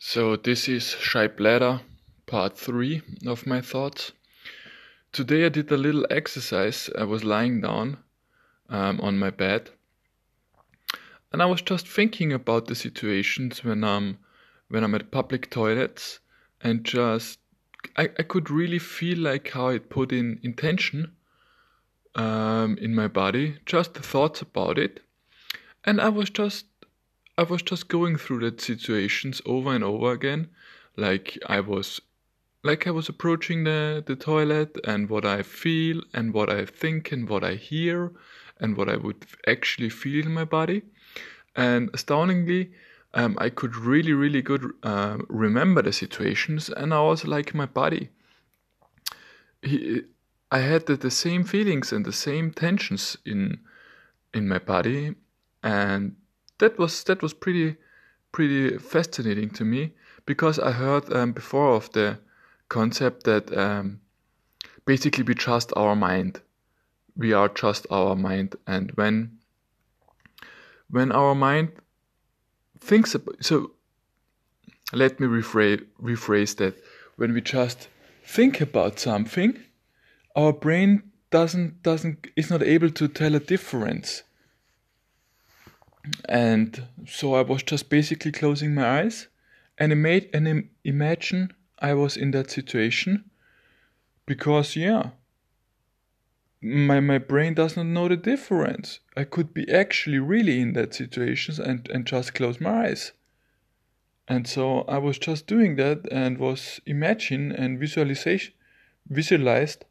So, this is Shy Bladder, part 3 of my thoughts. Today I did a little exercise. I was lying down um, on my bed and I was just thinking about the situations when I'm when I'm at public toilets and just I, I could really feel like how it put in intention um, in my body, just the thoughts about it. And I was just I was just going through that situations over and over again. Like I was like I was approaching the, the toilet and what I feel and what I think and what I hear and what I would actually feel in my body. And astoundingly, um, I could really, really good uh, remember the situations and I also like my body. He, I had the, the same feelings and the same tensions in in my body and that was that was pretty pretty fascinating to me because I heard um, before of the concept that um, basically we trust our mind. We are just our mind, and when when our mind thinks about so let me rephrase rephrase that when we just think about something our brain doesn't doesn't is not able to tell a difference and so I was just basically closing my eyes and I made and imagine I was in that situation because yeah my my brain does not know the difference. I could be actually really in that situation and, and just close my eyes. And so I was just doing that and was imagine and visualization visualized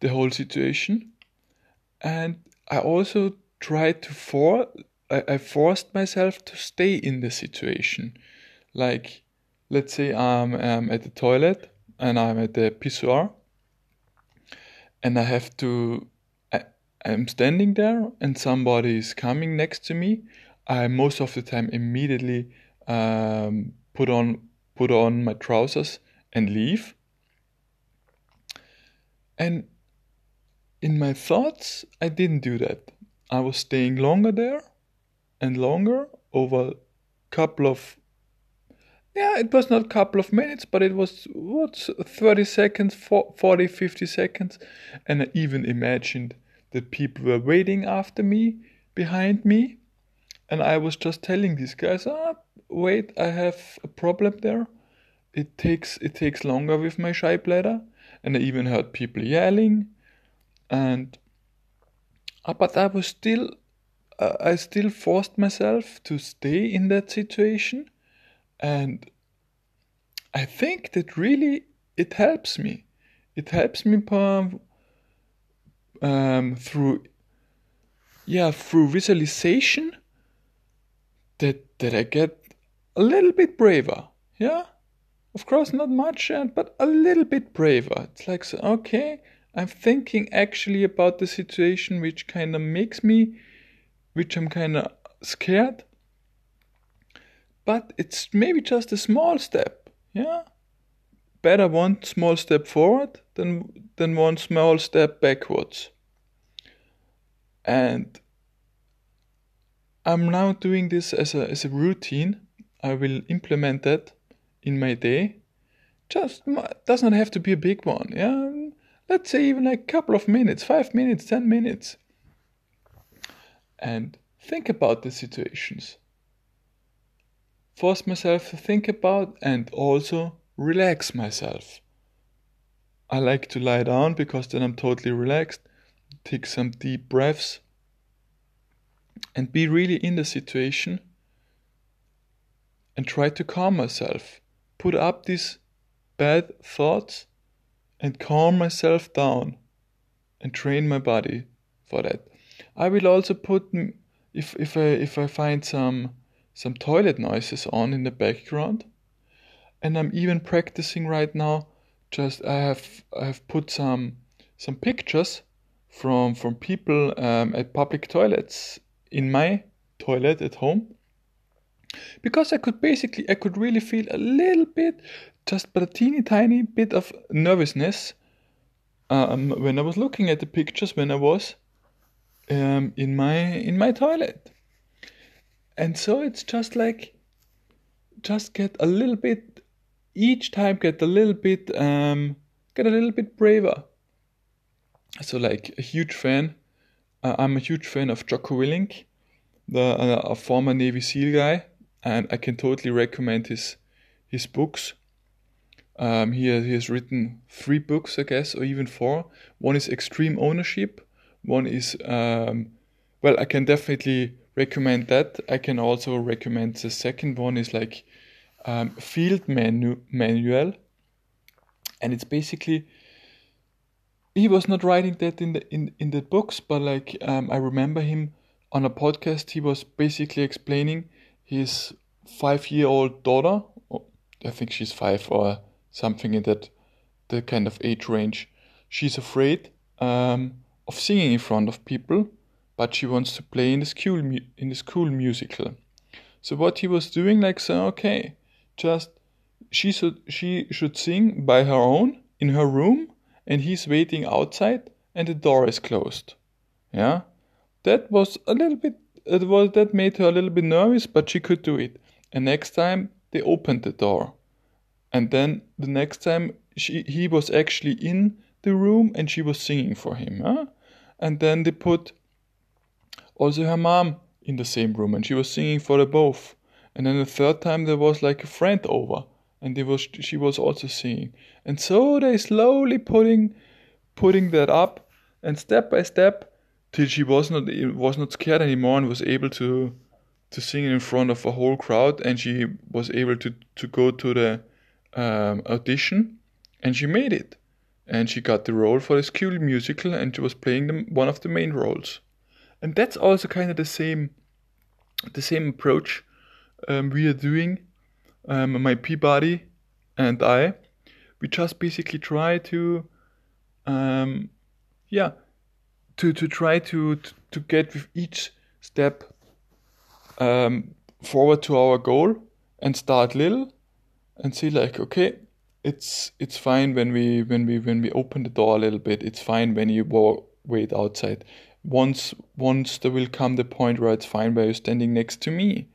the whole situation. And I also tried to for I, I forced myself to stay in the situation. Like let's say I'm um, at the toilet and I'm at the pissoir and I have to I, I'm standing there and somebody is coming next to me. I most of the time immediately um, put on put on my trousers and leave. And in my thoughts, I didn't do that. I was staying longer there and longer over a couple of yeah it was not a couple of minutes but it was what 30 seconds 40 50 seconds. And i even imagined that people were waiting after me behind me. And i was just telling these guys ah wait i have a problem there. It takes it takes longer with my shy bladder. And i even heard people yelling. And but I was still, uh, I still forced myself to stay in that situation, and I think that really it helps me. It helps me um, through, yeah, through visualization. That that I get a little bit braver. Yeah, of course not much, but a little bit braver. It's like okay I'm thinking actually about the situation which kind of makes me, which I'm kind of scared. But it's maybe just a small step, yeah? Better one small step forward than, than one small step backwards. And I'm now doing this as a, as a routine. I will implement that in my day. Just does not have to be a big one, yeah? Let's say even a couple of minutes, five minutes, ten minutes, and think about the situations. Force myself to think about and also relax myself. I like to lie down because then I'm totally relaxed, take some deep breaths, and be really in the situation and try to calm myself. Put up these bad thoughts and calm myself down and train my body for that. I will also put if if I if I find some some toilet noises on in the background, and I'm even practicing right now. Just I have I have put some some pictures from from people um, at public toilets in my toilet at home because I could basically I could really feel a little bit just but a teeny tiny bit of nervousness um, when I was looking at the pictures when I was um, in my in my toilet. And so it's just like just get a little bit each time get a little bit um, get a little bit braver. So like a huge fan, uh, I'm a huge fan of Jocko Willink, the uh, a former Navy SEAL guy, and I can totally recommend his his books. Um, he, has, he has written three books, I guess, or even four. One is Extreme Ownership. One is, um, well, I can definitely recommend that. I can also recommend the second one is like um, Field manu- Manual, and it's basically he was not writing that in the in in the books, but like um, I remember him on a podcast. He was basically explaining his five year old daughter. I think she's five or something in that the kind of age range. She's afraid um, of singing in front of people, but she wants to play in the school mu- in the school musical. So what he was doing, like, so okay, just she should she should sing by her own in her room, and he's waiting outside, and the door is closed. Yeah, that was a little bit. It was that made her a little bit nervous, but she could do it. And next time they opened the door, and then the next time she he was actually in the room and she was singing for him. Huh? And then they put also her mom in the same room and she was singing for the both. And then the third time there was like a friend over and they was she was also singing. And so they slowly putting putting that up and step by step till she was not was not scared anymore and was able to to sing in front of a whole crowd and she was able to to go to the um, audition and she made it. And she got the role for the school musical and she was playing them one of the main roles. And that's also kind of the same the same approach um, we are doing um, my pee buddy and I. We just basically try to um, yeah to to try to, to to get with each step um, forward to our goal and start little and see like okay it's it's fine when we when we when we open the door a little bit. It's fine when you walk, wait outside. Once once there will come the point where it's fine where you're standing next to me.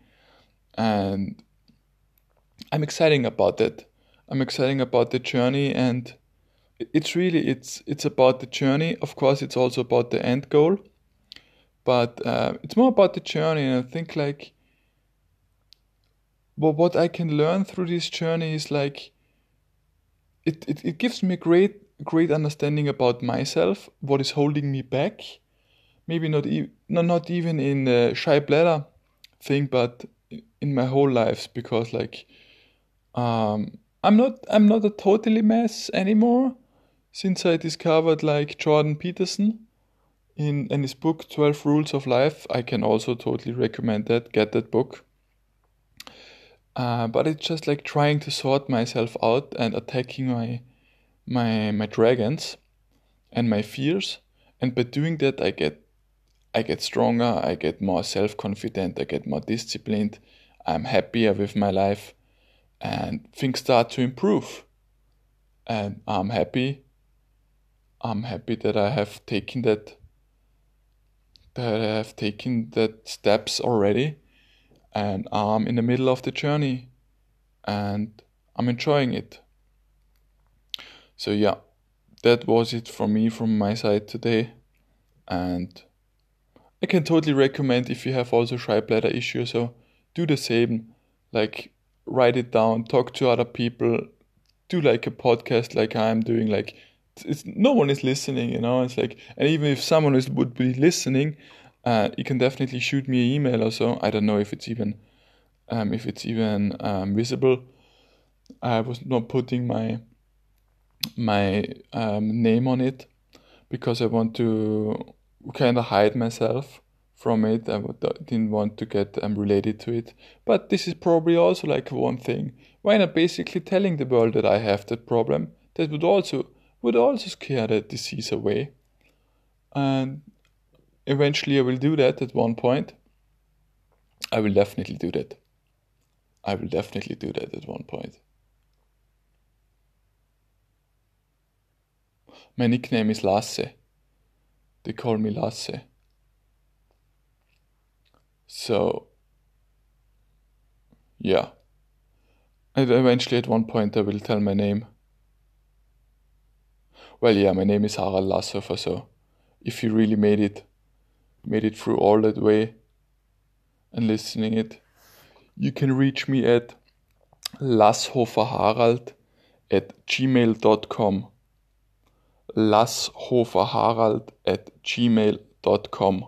And i'm excited about that. I'm excited about the journey and it's really it's it's about the journey. Of course it's also about the end goal. But uh, it's more about the journey and i think like well, what i can learn through this journey is like it, it, it gives me great great understanding about myself what is holding me back. Maybe not no, not even in the shy bladder thing but in my whole life because like um i'm not i'm not a totally mess anymore since i discovered like jordan peterson in, in his book 12 rules of life. I can also totally recommend that get that book uh, but it's just like trying to sort myself out and attacking my my my dragons and my fears. And by doing that i get i get stronger i get more self-confident i get more disciplined i'm happier with my life and things start to improve. And i'm happy i'm happy that i have taken that that I have taken that steps already and I'm in the middle of the journey and I'm enjoying it. So yeah, that was it from me from my side today. And I can totally recommend if you have also shy bladder issue so do the same. Like write it down talk to other people do like a podcast like I'm doing like it's no one is listening you know? It's like and even if someone is would be listening uh, you can definitely shoot me an email or so. I don't know if it's even um, if it's even um, visible. I was not putting my my um, name on it because i want to kind of hide myself from it. I didn't want to get um, related to it. But this is probably also like one thing. Why not basically telling the world that i have that problem? That would also would also scare the disease away. And eventually I will do that at one point. I will definitely do that. I will definitely do that at one point. My nickname is Lasse. They call me Lasse. So, yeah. And eventually, at one point, I will tell my name. Well, yeah, my name is Harald Lasshofer, so if you really made it, made it through all that way and listening it, you can reach me at lasshoferharald at gmail.com. lasshoferharald at gmail.com.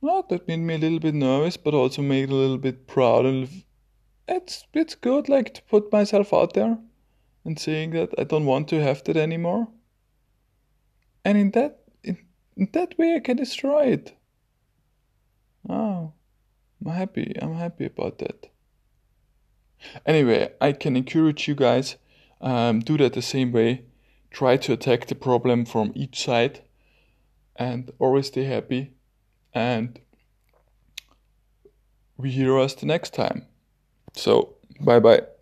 Well, that made me a little bit nervous, but also made a little bit proud. And it's it's good, like to put myself out there and saying that I don't want to have that anymore. And in that in, in that way, I can destroy it. Oh, I'm happy. I'm happy about that. Anyway, I can encourage you guys um, do that the same way. Try to attack the problem from each side, and always stay happy and we hear us the next time. So, bye bye.